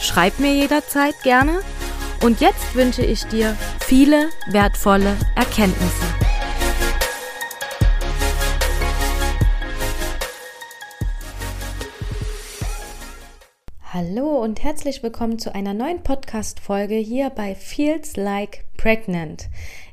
Schreib mir jederzeit gerne. Und jetzt wünsche ich dir viele wertvolle Erkenntnisse. Hallo und herzlich willkommen zu einer neuen Podcast-Folge hier bei Feels Like Pregnant.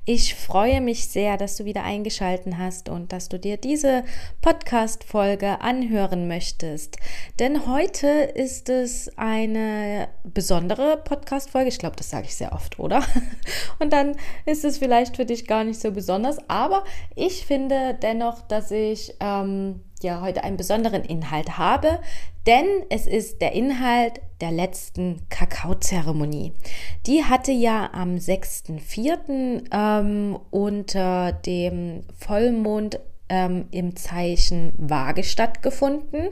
Ich freue mich sehr, dass du wieder eingeschalten hast und dass du dir diese Podcast-Folge anhören möchtest. Denn heute ist es eine besondere Podcast-Folge. Ich glaube, das sage ich sehr oft, oder? Und dann ist es vielleicht für dich gar nicht so besonders. Aber ich finde dennoch, dass ich ähm, ja heute einen besonderen Inhalt habe, denn es ist der Inhalt der letzten Kakaozeremonie. Die hatte ja am 6.4. Ähm, unter dem Vollmond ähm, im Zeichen Waage stattgefunden.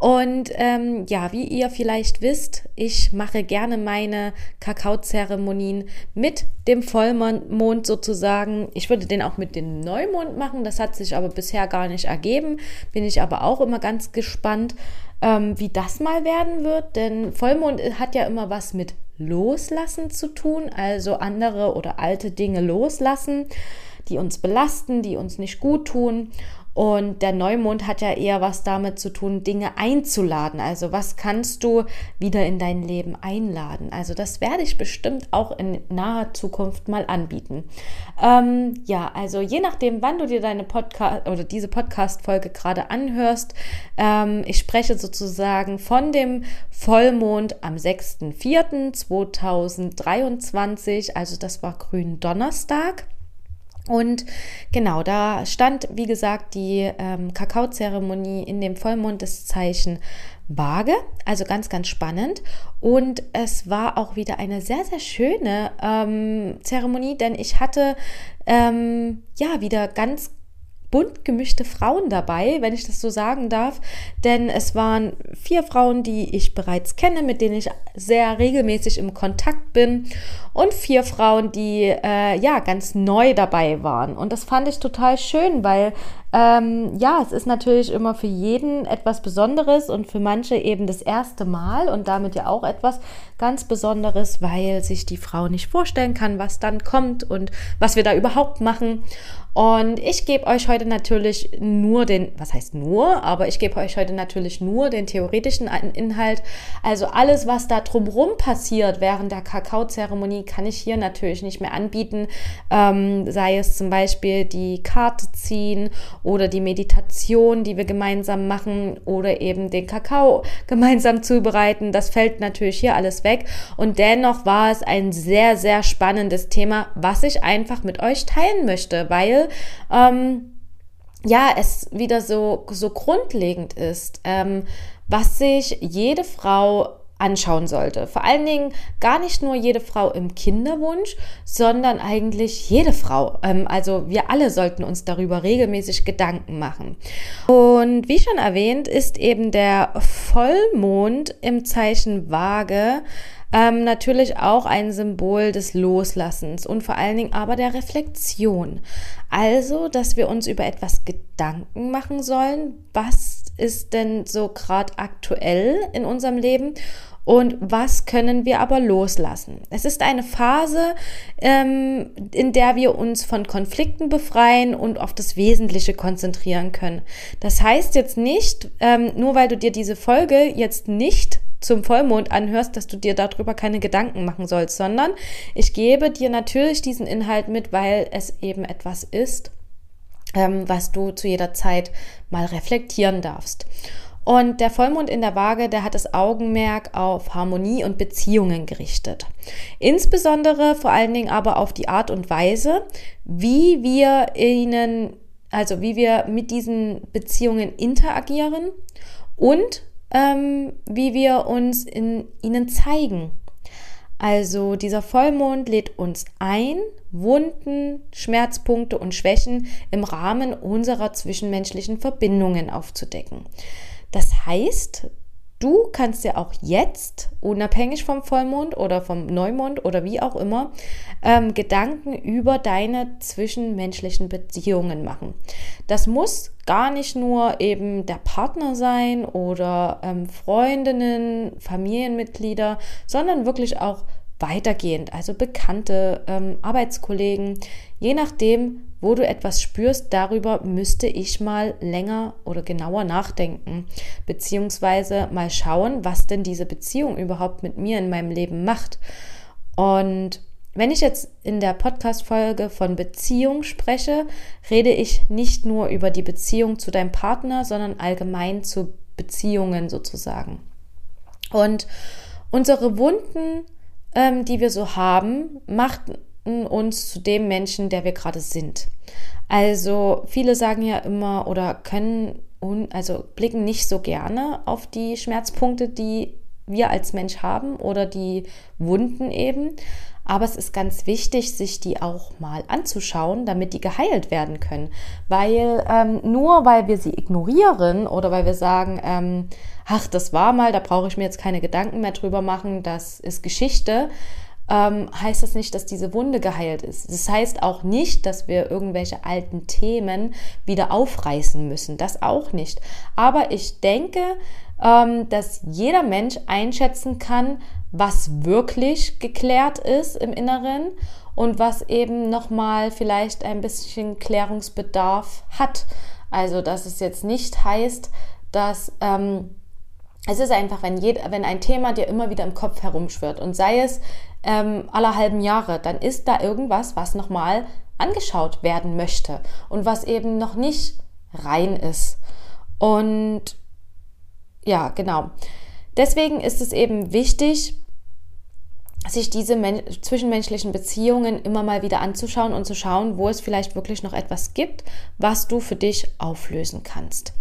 Und ähm, ja, wie ihr vielleicht wisst, ich mache gerne meine Kakaozeremonien mit dem Vollmond sozusagen. Ich würde den auch mit dem Neumond machen, das hat sich aber bisher gar nicht ergeben. Bin ich aber auch immer ganz gespannt, ähm, wie das mal werden wird, denn Vollmond hat ja immer was mit Loslassen zu tun, also andere oder alte Dinge loslassen, die uns belasten, die uns nicht gut tun. Und der Neumond hat ja eher was damit zu tun, Dinge einzuladen. Also was kannst du wieder in dein Leben einladen? Also das werde ich bestimmt auch in naher Zukunft mal anbieten. Ähm, ja, also je nachdem, wann du dir deine Podcast oder diese Podcast-Folge gerade anhörst, ähm, ich spreche sozusagen von dem Vollmond am 6.4.2023. Also das war Grün Donnerstag. Und genau, da stand, wie gesagt, die ähm, Kakaozeremonie in dem Vollmond des Zeichen Waage, also ganz, ganz spannend. Und es war auch wieder eine sehr, sehr schöne ähm, Zeremonie, denn ich hatte ähm, ja wieder ganz bunt gemischte Frauen dabei, wenn ich das so sagen darf. Denn es waren vier Frauen, die ich bereits kenne, mit denen ich sehr regelmäßig im Kontakt bin. Und vier Frauen, die äh, ja ganz neu dabei waren. Und das fand ich total schön, weil ähm, ja, es ist natürlich immer für jeden etwas Besonderes und für manche eben das erste Mal und damit ja auch etwas ganz Besonderes, weil sich die Frau nicht vorstellen kann, was dann kommt und was wir da überhaupt machen. Und ich gebe euch heute natürlich nur den, was heißt nur, aber ich gebe euch heute natürlich nur den theoretischen Inhalt. Also alles, was da drumherum passiert während der Kakaozeremonie, kann ich hier natürlich nicht mehr anbieten. Ähm, sei es zum Beispiel die Karte ziehen oder die Meditation, die wir gemeinsam machen oder eben den Kakao gemeinsam zubereiten. Das fällt natürlich hier alles weg. Und dennoch war es ein sehr, sehr spannendes Thema, was ich einfach mit euch teilen möchte, weil ähm, ja, es wieder so, so grundlegend ist, ähm, was sich jede Frau anschauen sollte. Vor allen Dingen gar nicht nur jede Frau im Kinderwunsch, sondern eigentlich jede Frau. Ähm, also wir alle sollten uns darüber regelmäßig Gedanken machen. Und wie schon erwähnt, ist eben der Vollmond im Zeichen Waage ähm, natürlich auch ein Symbol des Loslassens und vor allen Dingen aber der Reflexion. Also, dass wir uns über etwas Gedanken machen sollen, was ist denn so gerade aktuell in unserem Leben und was können wir aber loslassen. Es ist eine Phase, ähm, in der wir uns von Konflikten befreien und auf das Wesentliche konzentrieren können. Das heißt jetzt nicht, ähm, nur weil du dir diese Folge jetzt nicht zum Vollmond anhörst, dass du dir darüber keine Gedanken machen sollst, sondern ich gebe dir natürlich diesen Inhalt mit, weil es eben etwas ist, ähm, was du zu jeder Zeit mal reflektieren darfst. Und der Vollmond in der Waage, der hat das Augenmerk auf Harmonie und Beziehungen gerichtet. Insbesondere vor allen Dingen aber auf die Art und Weise, wie wir ihnen, also wie wir mit diesen Beziehungen interagieren und ähm, wie wir uns in ihnen zeigen. Also dieser Vollmond lädt uns ein, Wunden, Schmerzpunkte und Schwächen im Rahmen unserer zwischenmenschlichen Verbindungen aufzudecken. Das heißt, Du kannst ja auch jetzt, unabhängig vom Vollmond oder vom Neumond oder wie auch immer, ähm, Gedanken über deine zwischenmenschlichen Beziehungen machen. Das muss gar nicht nur eben der Partner sein oder ähm, Freundinnen, Familienmitglieder, sondern wirklich auch weitergehend, also Bekannte, ähm, Arbeitskollegen, je nachdem, wo du etwas spürst, darüber müsste ich mal länger oder genauer nachdenken, beziehungsweise mal schauen, was denn diese Beziehung überhaupt mit mir in meinem Leben macht. Und wenn ich jetzt in der Podcast-Folge von Beziehung spreche, rede ich nicht nur über die Beziehung zu deinem Partner, sondern allgemein zu Beziehungen sozusagen. Und unsere Wunden, ähm, die wir so haben, machten uns zu dem Menschen, der wir gerade sind. Also viele sagen ja immer oder können also blicken nicht so gerne auf die Schmerzpunkte, die wir als Mensch haben oder die Wunden eben. Aber es ist ganz wichtig, sich die auch mal anzuschauen, damit die geheilt werden können. Weil ähm, nur weil wir sie ignorieren oder weil wir sagen, ähm, ach, das war mal, da brauche ich mir jetzt keine Gedanken mehr drüber machen, das ist Geschichte, ähm, heißt das nicht, dass diese Wunde geheilt ist. Das heißt auch nicht, dass wir irgendwelche alten Themen wieder aufreißen müssen. Das auch nicht. Aber ich denke, ähm, dass jeder Mensch einschätzen kann, was wirklich geklärt ist im Inneren und was eben nochmal vielleicht ein bisschen Klärungsbedarf hat. Also, dass es jetzt nicht heißt, dass ähm, es ist einfach, wenn, jed, wenn ein Thema dir immer wieder im Kopf herumschwirrt und sei es ähm, aller halben Jahre, dann ist da irgendwas, was nochmal angeschaut werden möchte und was eben noch nicht rein ist. Und ja, genau. Deswegen ist es eben wichtig, sich diese zwischenmenschlichen Beziehungen immer mal wieder anzuschauen und zu schauen, wo es vielleicht wirklich noch etwas gibt, was du für dich auflösen kannst.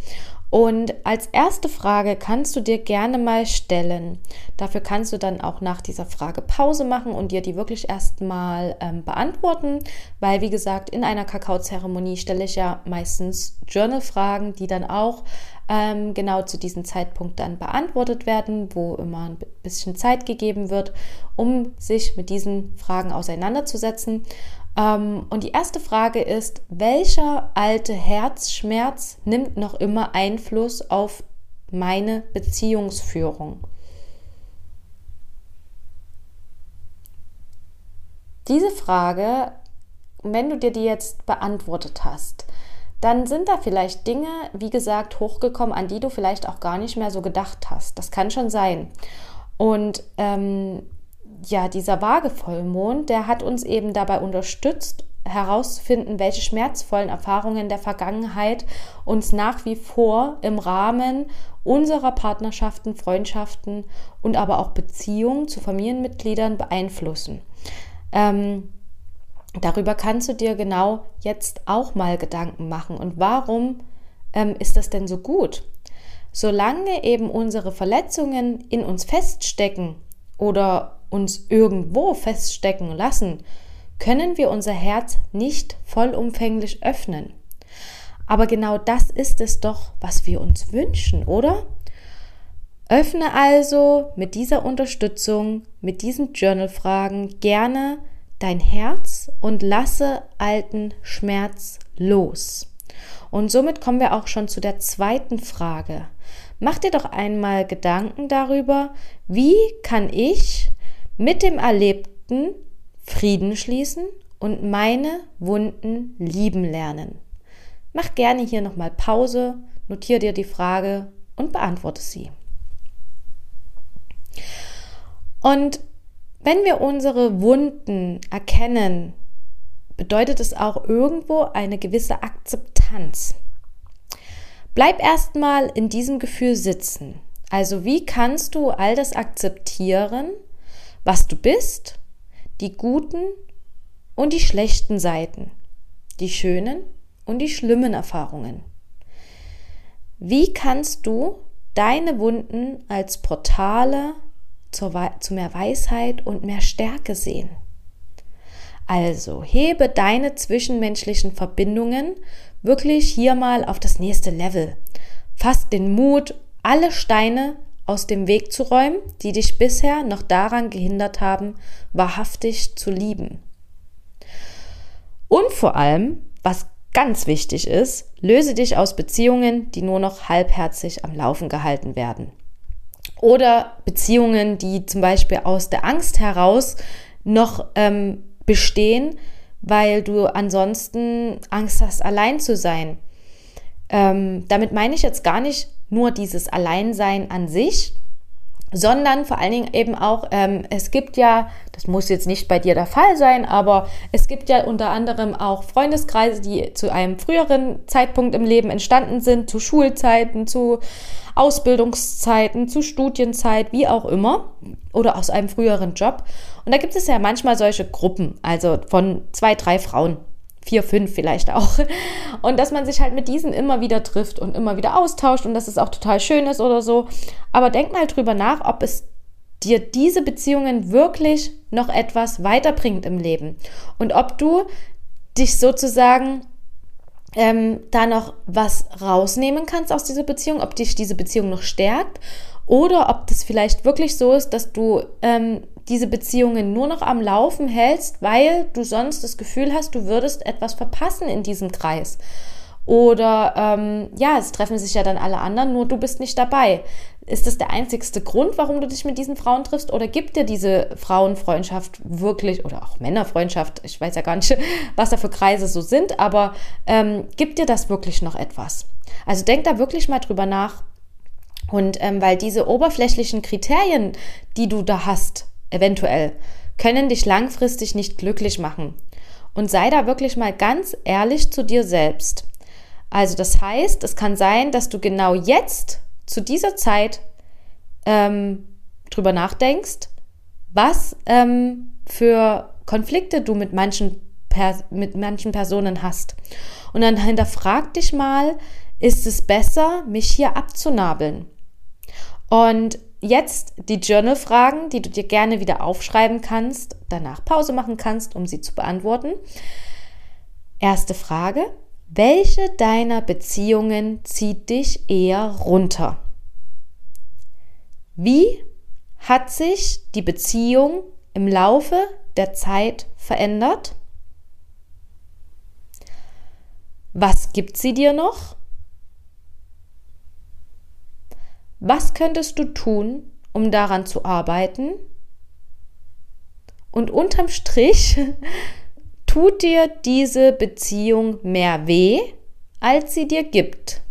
Und als erste Frage kannst du dir gerne mal stellen. Dafür kannst du dann auch nach dieser Frage Pause machen und dir die wirklich erstmal ähm, beantworten, weil wie gesagt, in einer Kakaozeremonie stelle ich ja meistens Journal-Fragen, die dann auch ähm, genau zu diesem Zeitpunkt dann beantwortet werden, wo immer ein bisschen Zeit gegeben wird, um sich mit diesen Fragen auseinanderzusetzen. Ähm, und die erste Frage ist, welcher alte Herzschmerz nimmt noch immer Einfluss auf meine Beziehungsführung? Diese Frage, wenn du dir die jetzt beantwortet hast, dann sind da vielleicht Dinge, wie gesagt, hochgekommen, an die du vielleicht auch gar nicht mehr so gedacht hast. Das kann schon sein. Und ähm, ja, dieser Waagevollmond, der hat uns eben dabei unterstützt, herauszufinden, welche schmerzvollen Erfahrungen der Vergangenheit uns nach wie vor im Rahmen unserer Partnerschaften, Freundschaften und aber auch Beziehungen zu Familienmitgliedern beeinflussen. Ähm, darüber kannst du dir genau jetzt auch mal Gedanken machen. Und warum ähm, ist das denn so gut? Solange eben unsere Verletzungen in uns feststecken oder uns irgendwo feststecken lassen, können wir unser Herz nicht vollumfänglich öffnen. Aber genau das ist es doch, was wir uns wünschen, oder? Öffne also mit dieser Unterstützung, mit diesen Journal-Fragen gerne dein Herz und lasse alten Schmerz los. Und somit kommen wir auch schon zu der zweiten Frage. Mach dir doch einmal Gedanken darüber, wie kann ich mit dem Erlebten Frieden schließen und meine Wunden lieben lernen. Mach gerne hier nochmal Pause, notiere dir die Frage und beantworte sie. Und wenn wir unsere Wunden erkennen, bedeutet es auch irgendwo eine gewisse Akzeptanz. Bleib erstmal in diesem Gefühl sitzen. Also wie kannst du all das akzeptieren, was du bist, die guten und die schlechten Seiten, die schönen und die schlimmen Erfahrungen. Wie kannst du deine Wunden als Portale zu mehr Weisheit und mehr Stärke sehen. Also hebe deine zwischenmenschlichen Verbindungen wirklich hier mal auf das nächste Level. Fass den Mut, alle Steine aus dem Weg zu räumen, die dich bisher noch daran gehindert haben, wahrhaftig zu lieben. Und vor allem, was ganz wichtig ist, löse dich aus Beziehungen, die nur noch halbherzig am Laufen gehalten werden. Oder Beziehungen, die zum Beispiel aus der Angst heraus noch ähm, bestehen, weil du ansonsten Angst hast, allein zu sein. Ähm, damit meine ich jetzt gar nicht nur dieses Alleinsein an sich, sondern vor allen Dingen eben auch, ähm, es gibt ja, das muss jetzt nicht bei dir der Fall sein, aber es gibt ja unter anderem auch Freundeskreise, die zu einem früheren Zeitpunkt im Leben entstanden sind, zu Schulzeiten, zu Ausbildungszeiten, zu Studienzeit, wie auch immer, oder aus einem früheren Job. Und da gibt es ja manchmal solche Gruppen, also von zwei, drei Frauen vier, fünf vielleicht auch. Und dass man sich halt mit diesen immer wieder trifft und immer wieder austauscht und dass es auch total schön ist oder so. Aber denk mal drüber nach, ob es dir diese Beziehungen wirklich noch etwas weiterbringt im Leben und ob du dich sozusagen ähm, da noch was rausnehmen kannst aus dieser Beziehung, ob dich diese Beziehung noch stärkt oder ob das vielleicht wirklich so ist, dass du ähm, diese Beziehungen nur noch am Laufen hältst, weil du sonst das Gefühl hast, du würdest etwas verpassen in diesem Kreis. Oder ähm, ja, es treffen sich ja dann alle anderen, nur du bist nicht dabei. Ist das der einzigste Grund, warum du dich mit diesen Frauen triffst? Oder gibt dir diese Frauenfreundschaft wirklich, oder auch Männerfreundschaft, ich weiß ja gar nicht, was da für Kreise so sind, aber ähm, gibt dir das wirklich noch etwas? Also denk da wirklich mal drüber nach. Und ähm, weil diese oberflächlichen Kriterien, die du da hast, eventuell, können dich langfristig nicht glücklich machen. Und sei da wirklich mal ganz ehrlich zu dir selbst. Also das heißt, es kann sein, dass du genau jetzt, zu dieser Zeit, ähm, drüber nachdenkst, was ähm, für Konflikte du mit manchen, mit manchen Personen hast. Und dann hinterfrag dich mal, ist es besser, mich hier abzunabeln? Und jetzt die Journal-Fragen, die du dir gerne wieder aufschreiben kannst, danach Pause machen kannst, um sie zu beantworten. Erste Frage. Welche deiner Beziehungen zieht dich eher runter? Wie hat sich die Beziehung im Laufe der Zeit verändert? Was gibt sie dir noch? Was könntest du tun, um daran zu arbeiten? Und unterm Strich tut dir diese Beziehung mehr weh, als sie dir gibt.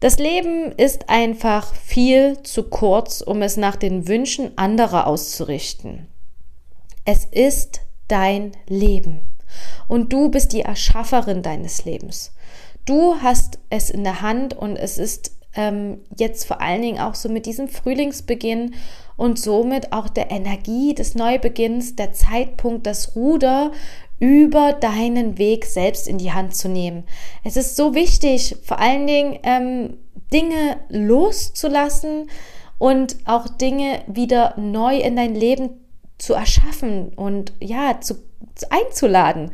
Das Leben ist einfach viel zu kurz, um es nach den Wünschen anderer auszurichten. Es ist dein Leben und du bist die Erschafferin deines Lebens. Du hast es in der Hand und es ist ähm, jetzt vor allen Dingen auch so mit diesem Frühlingsbeginn und somit auch der Energie des Neubeginns, der Zeitpunkt, das Ruder über deinen Weg selbst in die Hand zu nehmen. Es ist so wichtig, vor allen Dingen ähm, Dinge loszulassen und auch Dinge wieder neu in dein Leben zu erschaffen und ja, zu, einzuladen.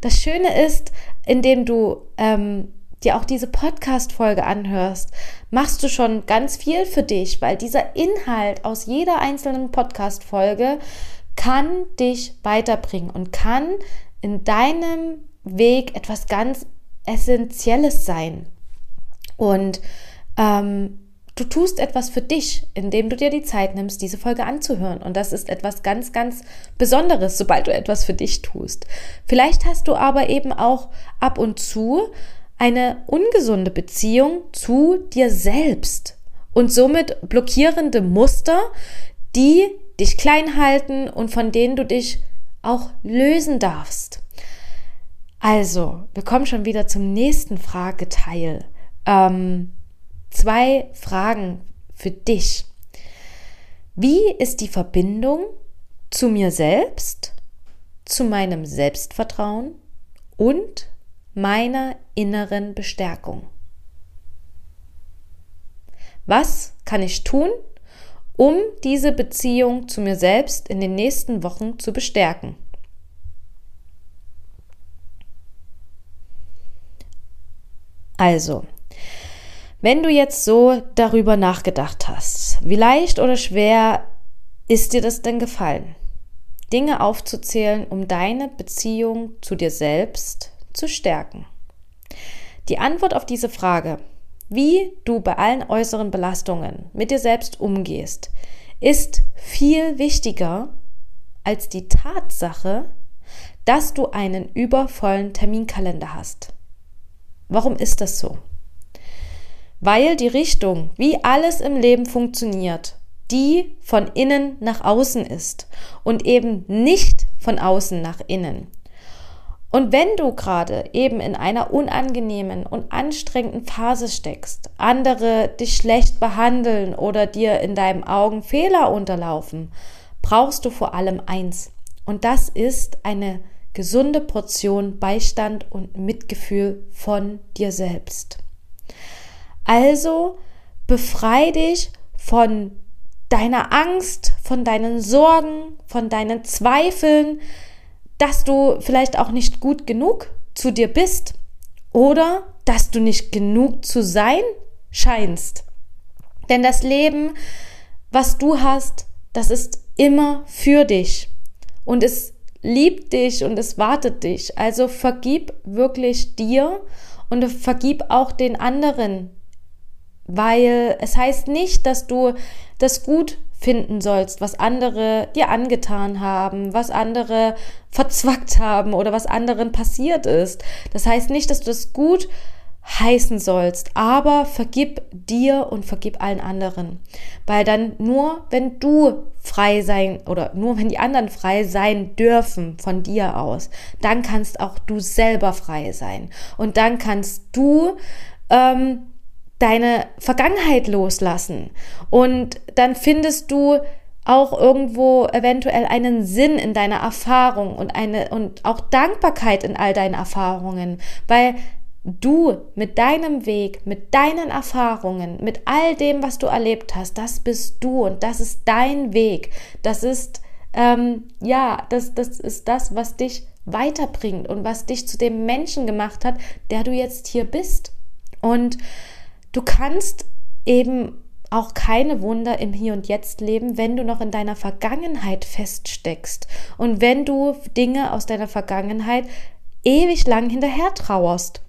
Das Schöne ist, indem du ähm, dir auch diese Podcast-Folge anhörst, machst du schon ganz viel für dich, weil dieser Inhalt aus jeder einzelnen Podcast-Folge kann dich weiterbringen und kann in deinem Weg etwas ganz Essentielles sein. Und ähm, du tust etwas für dich, indem du dir die Zeit nimmst, diese Folge anzuhören. Und das ist etwas ganz, ganz Besonderes, sobald du etwas für dich tust. Vielleicht hast du aber eben auch ab und zu eine ungesunde Beziehung zu dir selbst und somit blockierende Muster, die dich klein halten und von denen du dich auch lösen darfst. Also, wir kommen schon wieder zum nächsten Frageteil. Ähm, zwei Fragen für dich. Wie ist die Verbindung zu mir selbst, zu meinem Selbstvertrauen und meiner inneren Bestärkung. Was kann ich tun, um diese Beziehung zu mir selbst in den nächsten Wochen zu bestärken? Also, wenn du jetzt so darüber nachgedacht hast, wie leicht oder schwer ist dir das denn gefallen? Dinge aufzuzählen, um deine Beziehung zu dir selbst zu stärken. Die Antwort auf diese Frage, wie du bei allen äußeren Belastungen mit dir selbst umgehst, ist viel wichtiger als die Tatsache, dass du einen übervollen Terminkalender hast. Warum ist das so? Weil die Richtung, wie alles im Leben funktioniert, die von innen nach außen ist und eben nicht von außen nach innen. Und wenn du gerade eben in einer unangenehmen und anstrengenden Phase steckst, andere dich schlecht behandeln oder dir in deinen Augen Fehler unterlaufen, brauchst du vor allem eins. Und das ist eine gesunde Portion Beistand und Mitgefühl von dir selbst. Also befrei dich von deiner Angst, von deinen Sorgen, von deinen Zweifeln, dass du vielleicht auch nicht gut genug zu dir bist oder dass du nicht genug zu sein scheinst. Denn das Leben, was du hast, das ist immer für dich und es liebt dich und es wartet dich. Also vergib wirklich dir und vergib auch den anderen, weil es heißt nicht, dass du das gut finden sollst, was andere dir angetan haben, was andere verzwackt haben oder was anderen passiert ist. Das heißt nicht, dass du das gut heißen sollst, aber vergib dir und vergib allen anderen. Weil dann nur, wenn du frei sein oder nur wenn die anderen frei sein dürfen von dir aus, dann kannst auch du selber frei sein. Und dann kannst du ähm, deine Vergangenheit loslassen. Und dann findest du auch irgendwo eventuell einen Sinn in deiner Erfahrung und eine und auch Dankbarkeit in all deinen Erfahrungen, weil du mit deinem Weg, mit deinen Erfahrungen, mit all dem, was du erlebt hast, das bist du und das ist dein Weg. Das ist ähm, ja, das, das ist das, was dich weiterbringt und was dich zu dem Menschen gemacht hat, der du jetzt hier bist. Und Du kannst eben auch keine Wunder im Hier und Jetzt leben, wenn du noch in deiner Vergangenheit feststeckst und wenn du Dinge aus deiner Vergangenheit ewig lang hinterher trauerst.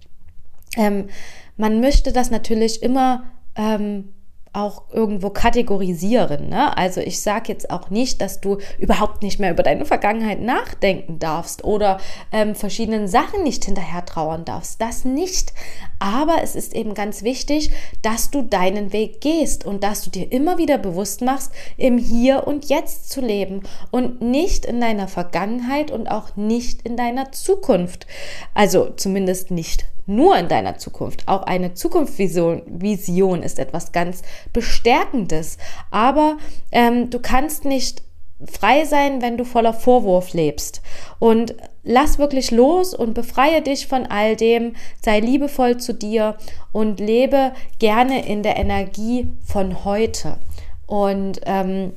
Ähm, man möchte das natürlich immer ähm, auch irgendwo kategorisieren. Ne? Also ich sage jetzt auch nicht, dass du überhaupt nicht mehr über deine Vergangenheit nachdenken darfst oder ähm, verschiedenen Sachen nicht hinterher trauern darfst. Das nicht. Aber es ist eben ganz wichtig, dass du deinen Weg gehst und dass du dir immer wieder bewusst machst, im Hier und Jetzt zu leben und nicht in deiner Vergangenheit und auch nicht in deiner Zukunft. Also zumindest nicht nur in deiner Zukunft. Auch eine Zukunftsvision Vision ist etwas ganz Bestärkendes. Aber ähm, du kannst nicht frei sein, wenn du voller Vorwurf lebst. Und lass wirklich los und befreie dich von all dem. Sei liebevoll zu dir und lebe gerne in der Energie von heute. Und ähm,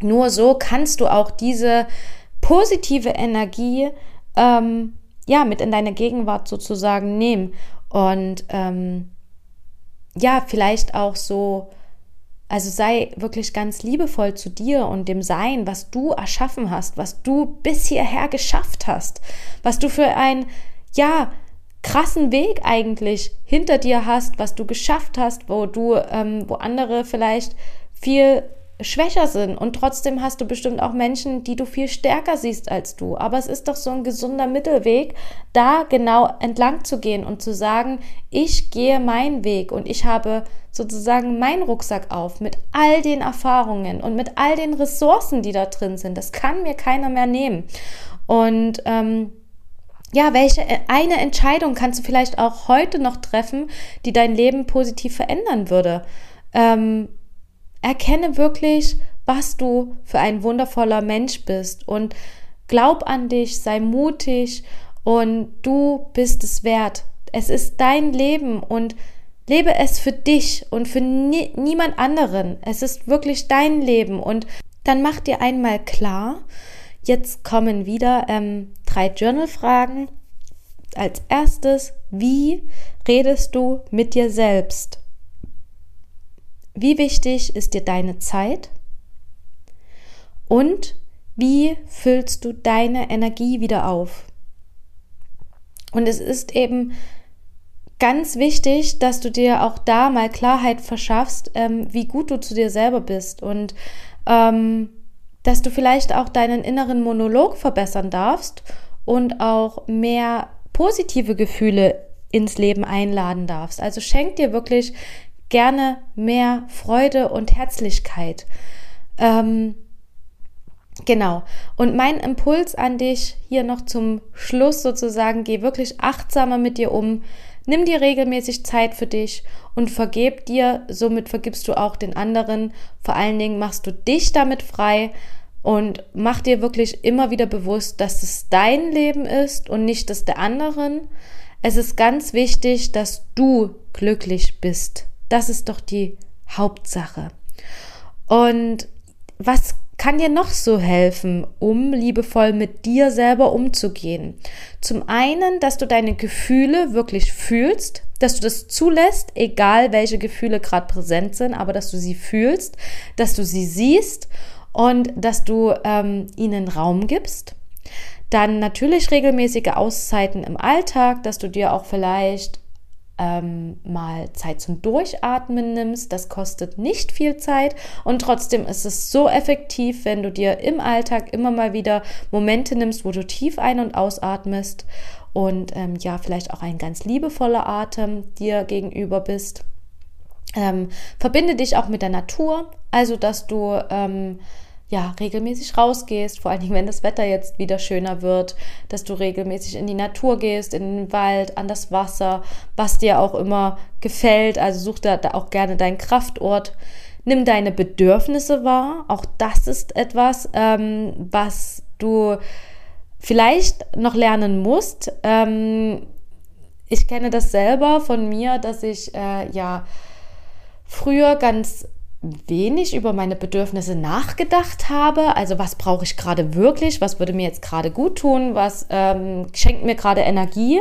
nur so kannst du auch diese positive Energie ähm, ja, mit in deine Gegenwart sozusagen nehmen. Und ähm, ja, vielleicht auch so, also sei wirklich ganz liebevoll zu dir und dem Sein, was du erschaffen hast, was du bis hierher geschafft hast, was du für ein, ja, krassen Weg eigentlich hinter dir hast, was du geschafft hast, wo du, ähm, wo andere vielleicht viel schwächer sind und trotzdem hast du bestimmt auch Menschen, die du viel stärker siehst als du. Aber es ist doch so ein gesunder Mittelweg, da genau entlang zu gehen und zu sagen, ich gehe meinen Weg und ich habe sozusagen meinen Rucksack auf mit all den Erfahrungen und mit all den Ressourcen, die da drin sind. Das kann mir keiner mehr nehmen. Und ähm, ja, welche eine Entscheidung kannst du vielleicht auch heute noch treffen, die dein Leben positiv verändern würde? Ähm, Erkenne wirklich, was du für ein wundervoller Mensch bist und glaub an dich, sei mutig Und du bist es wert. Es ist dein Leben und lebe es für dich und für nie, niemand anderen. Es ist wirklich dein Leben und dann mach dir einmal klar, jetzt kommen wieder ähm, drei Journal-Fragen. Als erstes, wie redest du mit dir selbst? Wie wichtig ist dir deine Zeit? Und wie füllst du deine Energie wieder auf? Und es ist eben ganz wichtig, dass du dir auch da mal Klarheit verschaffst, ähm, wie gut du zu dir selber bist und ähm, dass du vielleicht auch deinen inneren Monolog verbessern darfst und auch mehr positive Gefühle ins Leben einladen darfst. Also schenk dir wirklich gerne mehr Freude und Herzlichkeit. Ähm, Genau. Und mein Impuls an dich hier noch zum Schluss sozusagen, geh wirklich achtsamer mit dir um. Nimm dir regelmäßig Zeit für dich und vergeb dir, somit vergibst du auch den anderen. Vor allen Dingen machst du dich damit frei und mach dir wirklich immer wieder bewusst, dass es dein Leben ist und nicht das der anderen. Es ist ganz wichtig, dass du glücklich bist. Das ist doch die Hauptsache. Und was kann dir noch so helfen, um liebevoll mit dir selber umzugehen? Zum einen, dass du deine Gefühle wirklich fühlst, dass du das zulässt, egal welche Gefühle gerade präsent sind, aber dass du sie fühlst, dass du sie siehst und dass du ähm, ihnen Raum gibst. Dann natürlich regelmäßige Auszeiten im Alltag, dass du dir auch vielleicht ähm, mal Zeit zum Durchatmen nimmst. Das kostet nicht viel Zeit und trotzdem ist es so effektiv, wenn du dir im Alltag immer mal wieder Momente nimmst, wo du tief ein- und ausatmest und ähm, ja, vielleicht auch ein ganz liebevoller Atem dir gegenüber bist. Ähm, verbinde dich auch mit der Natur, also dass du ähm, ja, regelmäßig rausgehst, vor allen Dingen, wenn das Wetter jetzt wieder schöner wird, dass du regelmäßig in die Natur gehst, in den Wald, an das Wasser, was dir auch immer gefällt. Also such da auch gerne deinen Kraftort. Nimm deine Bedürfnisse wahr. Auch das ist etwas, ähm, was du vielleicht noch lernen musst. Ähm, ich kenne das selber von mir, dass ich äh, ja früher ganz wenig über meine Bedürfnisse nachgedacht habe. Also was brauche ich gerade wirklich? Was würde mir jetzt gerade gut tun? Was ähm, schenkt mir gerade Energie?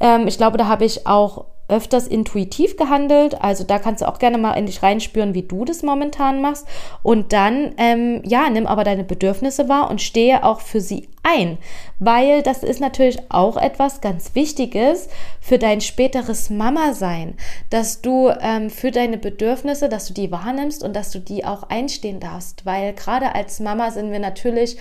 Ähm, ich glaube, da habe ich auch öfters intuitiv gehandelt. Also da kannst du auch gerne mal in dich reinspüren, wie du das momentan machst. Und dann, ähm, ja, nimm aber deine Bedürfnisse wahr und stehe auch für sie ein. Weil das ist natürlich auch etwas ganz Wichtiges für dein späteres Mama-Sein, dass du ähm, für deine Bedürfnisse, dass du die wahrnimmst und dass du die auch einstehen darfst. Weil gerade als Mama sind wir natürlich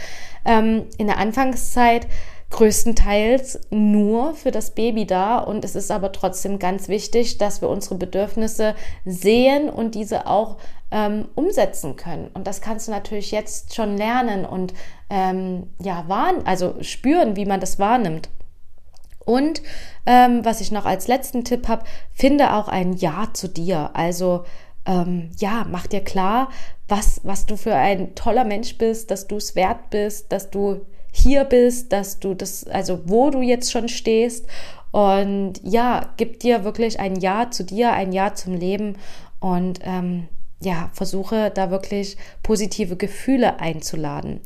ähm, in der Anfangszeit, größtenteils nur für das Baby da und es ist aber trotzdem ganz wichtig, dass wir unsere Bedürfnisse sehen und diese auch ähm, umsetzen können. Und das kannst du natürlich jetzt schon lernen und ähm, ja, wahren, also spüren, wie man das wahrnimmt. Und ähm, was ich noch als letzten Tipp habe, finde auch ein Ja zu dir. Also ähm, ja, mach dir klar, was, was du für ein toller Mensch bist, dass du es wert bist, dass du hier bist, dass du das, also wo du jetzt schon stehst. Und ja, gib dir wirklich ein Ja zu dir, ein Ja zum Leben und ähm, ja, versuche da wirklich positive Gefühle einzuladen.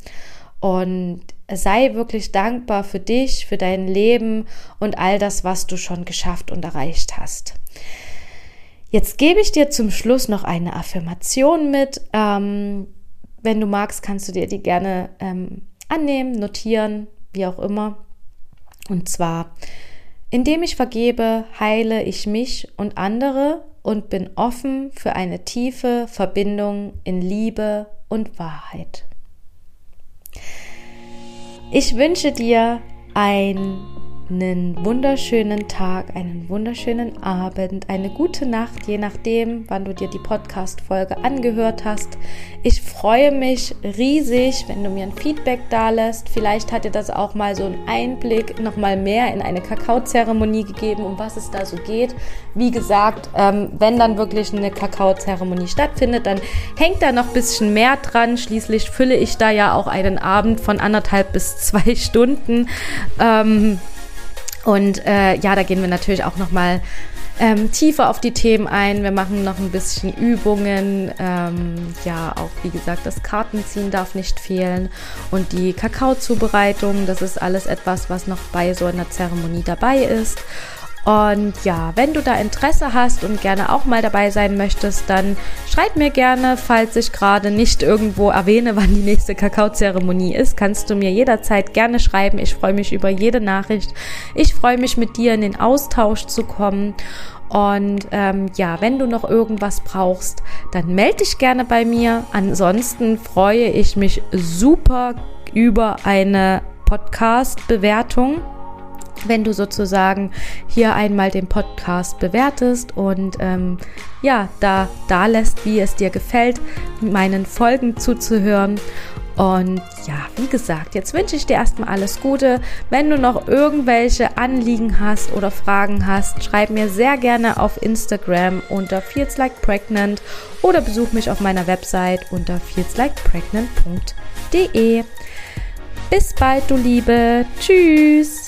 Und sei wirklich dankbar für dich, für dein Leben und all das, was du schon geschafft und erreicht hast. Jetzt gebe ich dir zum Schluss noch eine Affirmation mit. Ähm, wenn du magst, kannst du dir die gerne ähm, annehmen, notieren, wie auch immer. Und zwar, indem ich vergebe, heile ich mich und andere und bin offen für eine tiefe Verbindung in Liebe und Wahrheit. Ich wünsche dir ein einen wunderschönen Tag, einen wunderschönen Abend, eine gute Nacht, je nachdem, wann du dir die Podcast-Folge angehört hast. Ich freue mich riesig, wenn du mir ein Feedback da lässt. Vielleicht hat dir das auch mal so einen Einblick noch mal mehr in eine Kakaozeremonie gegeben, um was es da so geht. Wie gesagt, ähm, wenn dann wirklich eine Kakaozeremonie stattfindet, dann hängt da noch ein bisschen mehr dran. Schließlich fülle ich da ja auch einen Abend von anderthalb bis zwei Stunden. Ähm, Und äh, ja, da gehen wir natürlich auch nochmal ähm, tiefer auf die Themen ein. Wir machen noch ein bisschen Übungen. Ähm, ja, auch wie gesagt, das Kartenziehen darf nicht fehlen. Und die Kakaozubereitung, das ist alles etwas, was noch bei so einer Zeremonie dabei ist. Und ja, wenn du da Interesse hast und gerne auch mal dabei sein möchtest, dann schreib mir gerne, falls ich gerade nicht irgendwo erwähne, wann die nächste Kakaozeremonie ist, kannst du mir jederzeit gerne schreiben. Ich freue mich über jede Nachricht. Ich freue mich mit dir in den Austausch zu kommen. Und ähm, ja, wenn du noch irgendwas brauchst, dann melde dich gerne bei mir. Ansonsten freue ich mich super über eine Podcast-Bewertung wenn du sozusagen hier einmal den Podcast bewertest und ähm, ja, da, da lässt, wie es dir gefällt, meinen Folgen zuzuhören. Und ja, wie gesagt, jetzt wünsche ich dir erstmal alles Gute. Wenn du noch irgendwelche Anliegen hast oder Fragen hast, schreib mir sehr gerne auf Instagram unter feelslikepregnant oder besuch mich auf meiner Website unter feelslikepregnant.de. Bis bald, du Liebe. Tschüss.